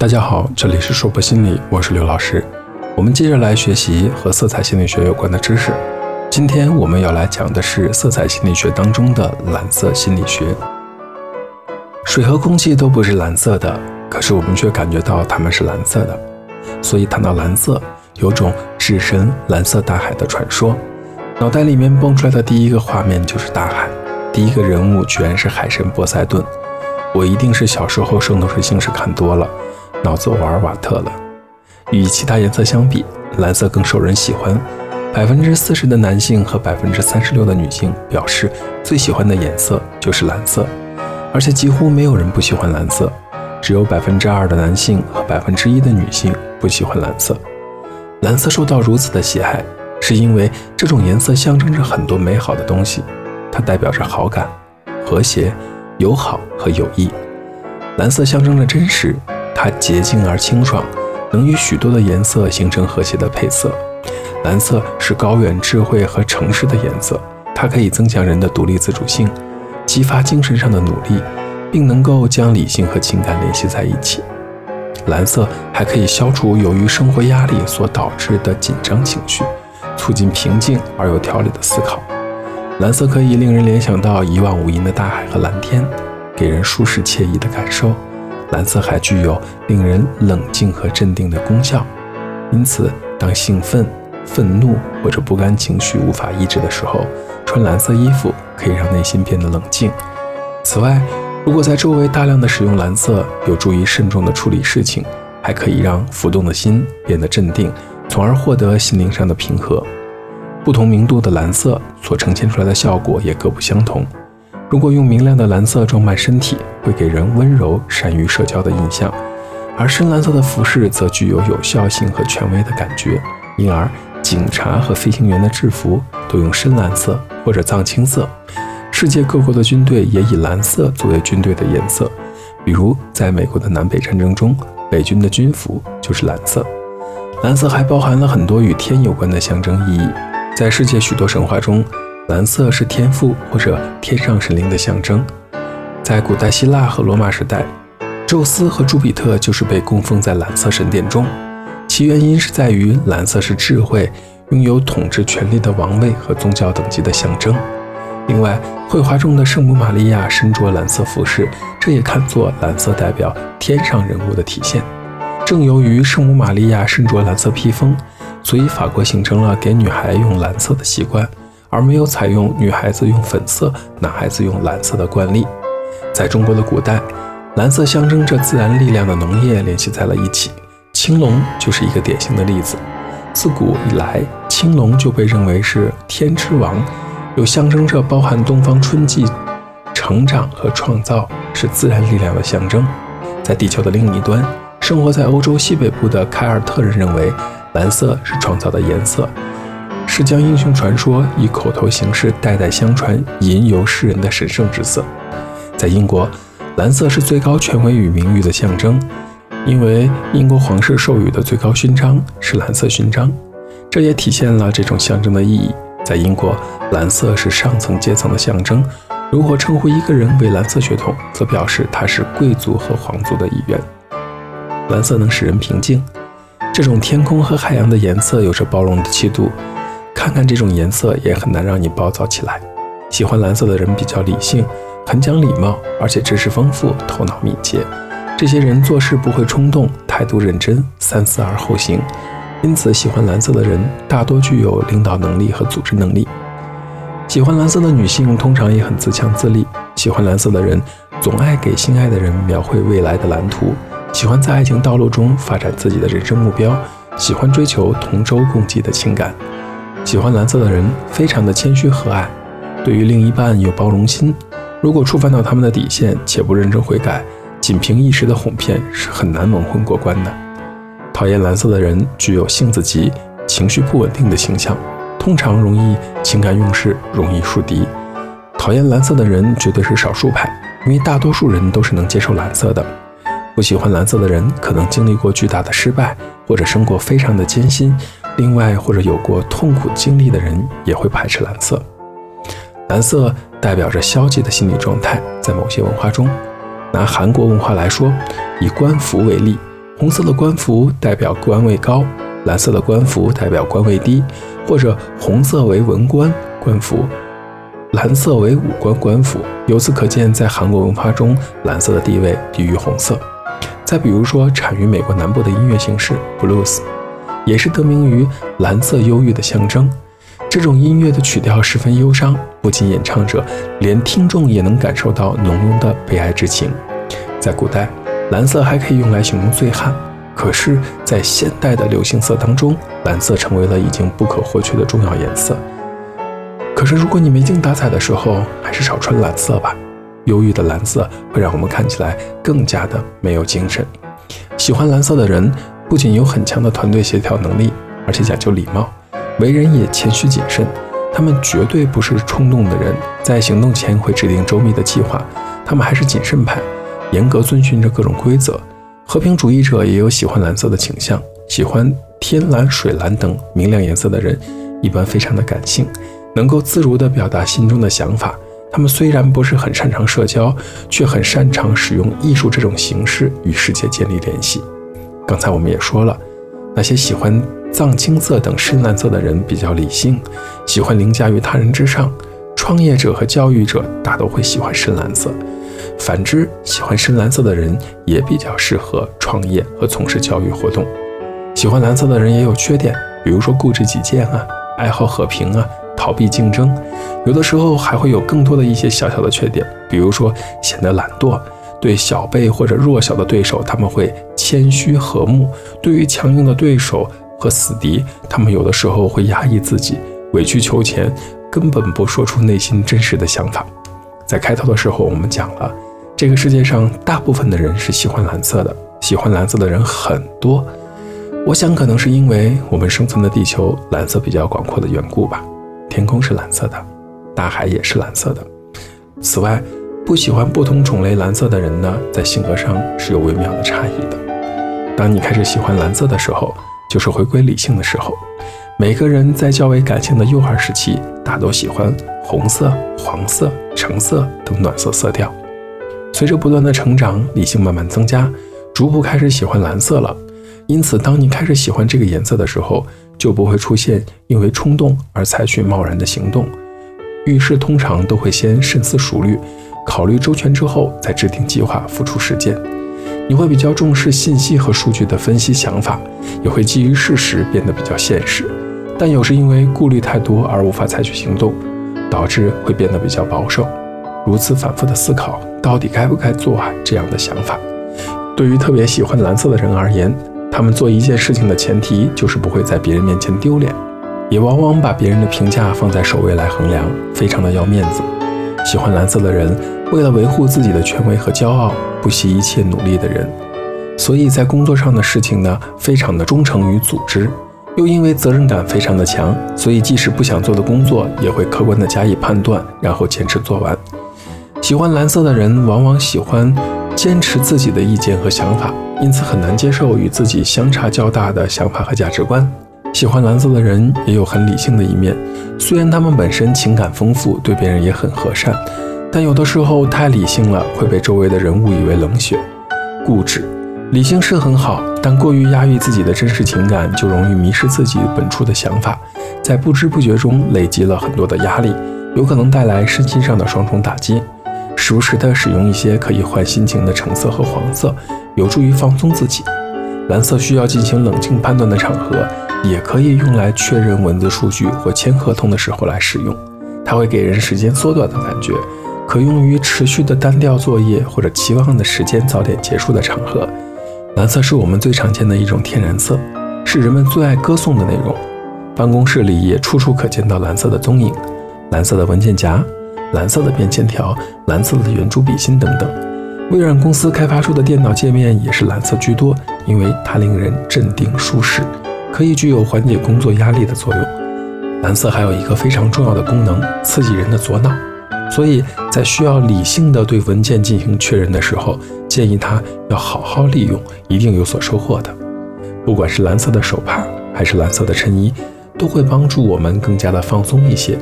大家好，这里是硕博心理，我是刘老师。我们接着来学习和色彩心理学有关的知识。今天我们要来讲的是色彩心理学当中的蓝色心理学。水和空气都不是蓝色的，可是我们却感觉到它们是蓝色的。所以谈到蓝色，有种置身蓝色大海的传说。脑袋里面蹦出来的第一个画面就是大海，第一个人物居然是海神波塞顿。我一定是小时候《圣斗士星矢》看多了。脑子玩瓦特了。与其他颜色相比，蓝色更受人喜欢。百分之四十的男性和百分之三十六的女性表示最喜欢的颜色就是蓝色，而且几乎没有人不喜欢蓝色。只有百分之二的男性和百分之一的女性不喜欢蓝色。蓝色受到如此的喜爱，是因为这种颜色象征着很多美好的东西，它代表着好感、和谐、友好和友谊。蓝色象征着真实。它洁净而清爽，能与许多的颜色形成和谐的配色。蓝色是高远智慧和诚实的颜色，它可以增强人的独立自主性，激发精神上的努力，并能够将理性和情感联系在一起。蓝色还可以消除由于生活压力所导致的紧张情绪，促进平静而有条理的思考。蓝色可以令人联想到一望无垠的大海和蓝天，给人舒适惬意的感受。蓝色还具有令人冷静和镇定的功效，因此，当兴奋、愤怒或者不甘情绪无法抑制的时候，穿蓝色衣服可以让内心变得冷静。此外，如果在周围大量的使用蓝色，有助于慎重的处理事情，还可以让浮动的心变得镇定，从而获得心灵上的平和。不同明度的蓝色所呈现出来的效果也各不相同。如果用明亮的蓝色装扮身体，会给人温柔、善于社交的印象；而深蓝色的服饰则具有有效性和权威的感觉。因而，警察和飞行员的制服都用深蓝色或者藏青色。世界各国的军队也以蓝色作为军队的颜色。比如，在美国的南北战争中，北军的军服就是蓝色。蓝色还包含了很多与天有关的象征意义。在世界许多神话中，蓝色是天赋或者天上神灵的象征，在古代希腊和罗马时代，宙斯和朱比特就是被供奉在蓝色神殿中。其原因是在于蓝色是智慧、拥有统治权力的王位和宗教等级的象征。另外，绘画中的圣母玛利亚身着蓝色服饰，这也看作蓝色代表天上人物的体现。正由于圣母玛利亚身着蓝色披风，所以法国形成了给女孩用蓝色的习惯。而没有采用女孩子用粉色、男孩子用蓝色的惯例。在中国的古代，蓝色象征着自然力量的农业联系在了一起，青龙就是一个典型的例子。自古以来，青龙就被认为是天之王，又象征着包含东方春季成长和创造，是自然力量的象征。在地球的另一端，生活在欧洲西北部的凯尔特人认为，蓝色是创造的颜色。是将英雄传说以口头形式代代相传，吟游世人的神圣之色。在英国，蓝色是最高权威与名誉的象征，因为英国皇室授予的最高勋章是蓝色勋章，这也体现了这种象征的意义。在英国，蓝色是上层阶层的象征。如果称呼一个人为蓝色血统，则表示他是贵族和皇族的一员。蓝色能使人平静，这种天空和海洋的颜色有着包容的气度。看看这种颜色也很难让你暴躁起来。喜欢蓝色的人比较理性，很讲礼貌，而且知识丰富，头脑敏捷。这些人做事不会冲动，态度认真，三思而后行。因此，喜欢蓝色的人大多具有领导能力和组织能力。喜欢蓝色的女性通常也很自强自立。喜欢蓝色的人总爱给心爱的人描绘未来的蓝图，喜欢在爱情道路中发展自己的人生目标，喜欢追求同舟共济的情感。喜欢蓝色的人非常的谦虚和蔼，对于另一半有包容心。如果触犯到他们的底线且不认真悔改，仅凭一时的哄骗是很难蒙混过关的。讨厌蓝色的人具有性子急、情绪不稳定的形象，通常容易情感用事，容易树敌。讨厌蓝色的人绝对是少数派，因为大多数人都是能接受蓝色的。不喜欢蓝色的人可能经历过巨大的失败，或者生活非常的艰辛。另外，或者有过痛苦经历的人也会排斥蓝色。蓝色代表着消极的心理状态，在某些文化中，拿韩国文化来说，以官服为例，红色的官服代表官位高，蓝色的官服代表官位低，或者红色为文官官服，蓝色为武官官服。由此可见，在韩国文化中，蓝色的地位低于红色。再比如说，产于美国南部的音乐形式 blues，也是得名于蓝色忧郁的象征。这种音乐的曲调十分忧伤，不仅演唱者，连听众也能感受到浓浓的悲哀之情。在古代，蓝色还可以用来形容醉汉，可是，在现代的流行色当中，蓝色成为了已经不可或缺的重要颜色。可是，如果你没精打采的时候，还是少穿蓝色吧。忧郁的蓝色会让我们看起来更加的没有精神。喜欢蓝色的人不仅有很强的团队协调能力，而且讲究礼貌，为人也谦虚谨慎。他们绝对不是冲动的人，在行动前会制定周密的计划。他们还是谨慎派，严格遵循着各种规则。和平主义者也有喜欢蓝色的倾向，喜欢天蓝、水蓝等明亮颜色的人，一般非常的感性，能够自如地表达心中的想法。他们虽然不是很擅长社交，却很擅长使用艺术这种形式与世界建立联系。刚才我们也说了，那些喜欢藏青色等深蓝色的人比较理性，喜欢凌驾于他人之上。创业者和教育者大都会喜欢深蓝色。反之，喜欢深蓝色的人也比较适合创业和从事教育活动。喜欢蓝色的人也有缺点，比如说固执己见啊，爱好和平啊。逃避竞争，有的时候还会有更多的一些小小的缺点，比如说显得懒惰，对小辈或者弱小的对手他们会谦虚和睦；对于强硬的对手和死敌，他们有的时候会压抑自己，委曲求全，根本不说出内心真实的想法。在开头的时候我们讲了，这个世界上大部分的人是喜欢蓝色的，喜欢蓝色的人很多。我想可能是因为我们生存的地球蓝色比较广阔的缘故吧。天空是蓝色的，大海也是蓝色的。此外，不喜欢不同种类蓝色的人呢，在性格上是有微妙的差异的。当你开始喜欢蓝色的时候，就是回归理性的时候。每个人在较为感性的幼儿时期，大多喜欢红色、黄色、橙色等暖色色调。随着不断的成长，理性慢慢增加，逐步开始喜欢蓝色了。因此，当你开始喜欢这个颜色的时候，就不会出现因为冲动而采取贸然的行动，遇事通常都会先深思熟虑，考虑周全之后再制定计划，付出实践。你会比较重视信息和数据的分析想法，也会基于事实变得比较现实。但有时因为顾虑太多而无法采取行动，导致会变得比较保守。如此反复的思考，到底该不该做啊？这样的想法，对于特别喜欢蓝色的人而言。他们做一件事情的前提就是不会在别人面前丢脸，也往往把别人的评价放在首位来衡量，非常的要面子。喜欢蓝色的人，为了维护自己的权威和骄傲，不惜一切努力的人。所以在工作上的事情呢，非常的忠诚于组织，又因为责任感非常的强，所以即使不想做的工作，也会客观的加以判断，然后坚持做完。喜欢蓝色的人，往往喜欢坚持自己的意见和想法。因此很难接受与自己相差较大的想法和价值观。喜欢蓝色的人也有很理性的一面，虽然他们本身情感丰富，对别人也很和善，但有的时候太理性了，会被周围的人误以为冷血、固执。理性是很好，但过于压抑自己的真实情感，就容易迷失自己本初的想法，在不知不觉中累积了很多的压力，有可能带来身心上的双重打击。时不时的使用一些可以换心情的橙色和黄色。有助于放松自己。蓝色需要进行冷静判断的场合，也可以用来确认文字数据或签合同的时候来使用。它会给人时间缩短的感觉，可用于持续的单调作业或者期望的时间早点结束的场合。蓝色是我们最常见的一种天然色，是人们最爱歌颂的内容。办公室里也处处可见到蓝色的踪影：蓝色的文件夹、蓝色的便签条、蓝色的圆珠笔芯等等。微软公司开发出的电脑界面也是蓝色居多，因为它令人镇定舒适，可以具有缓解工作压力的作用。蓝色还有一个非常重要的功能，刺激人的左脑，所以在需要理性的对文件进行确认的时候，建议它要好好利用，一定有所收获的。不管是蓝色的手帕还是蓝色的衬衣，都会帮助我们更加的放松一些。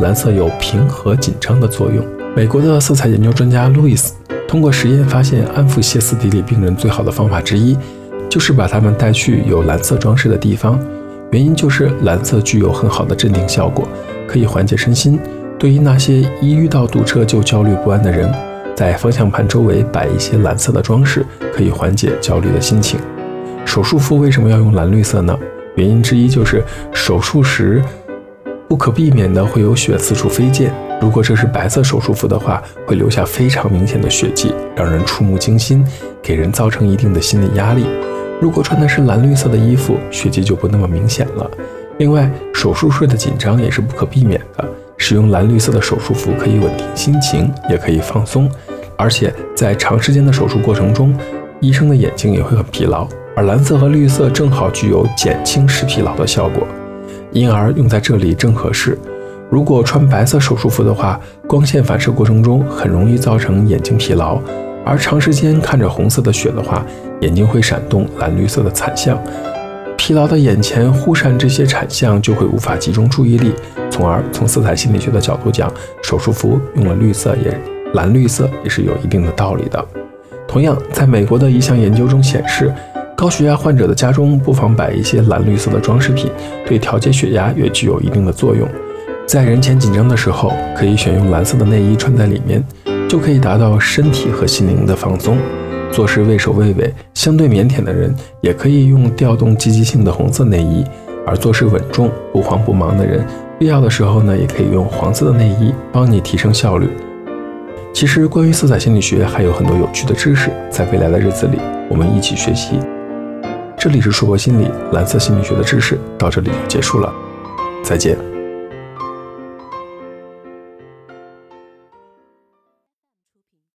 蓝色有平和紧张的作用。美国的色彩研究专家路易斯。通过实验发现，安抚歇斯底里病人最好的方法之一，就是把它们带去有蓝色装饰的地方。原因就是蓝色具有很好的镇定效果，可以缓解身心。对于那些一遇到堵车就焦虑不安的人，在方向盘周围摆一些蓝色的装饰，可以缓解焦虑的心情。手术服为什么要用蓝绿色呢？原因之一就是手术时不可避免的会有血四处飞溅。如果这是白色手术服的话，会留下非常明显的血迹，让人触目惊心，给人造成一定的心理压力。如果穿的是蓝绿色的衣服，血迹就不那么明显了。另外，手术室的紧张也是不可避免的。使用蓝绿色的手术服可以稳定心情，也可以放松。而且在长时间的手术过程中，医生的眼睛也会很疲劳，而蓝色和绿色正好具有减轻视疲劳的效果，因而用在这里正合适。如果穿白色手术服的话，光线反射过程中很容易造成眼睛疲劳，而长时间看着红色的血的话，眼睛会闪动蓝绿色的惨象。疲劳的眼前忽闪这些产相，就会无法集中注意力，从而从色彩心理学的角度讲，手术服用了绿色也蓝绿色也是有一定的道理的。同样，在美国的一项研究中显示，高血压患者的家中不妨摆一些蓝绿色的装饰品，对调节血压也具有一定的作用。在人前紧张的时候，可以选用蓝色的内衣穿在里面，就可以达到身体和心灵的放松。做事畏首畏尾、相对腼腆的人，也可以用调动积极性的红色内衣；而做事稳重、不慌不忙的人，必要的时候呢，也可以用黄色的内衣帮你提升效率。其实，关于色彩心理学还有很多有趣的知识，在未来的日子里，我们一起学习。这里是硕博心理蓝色心理学的知识，到这里就结束了，再见。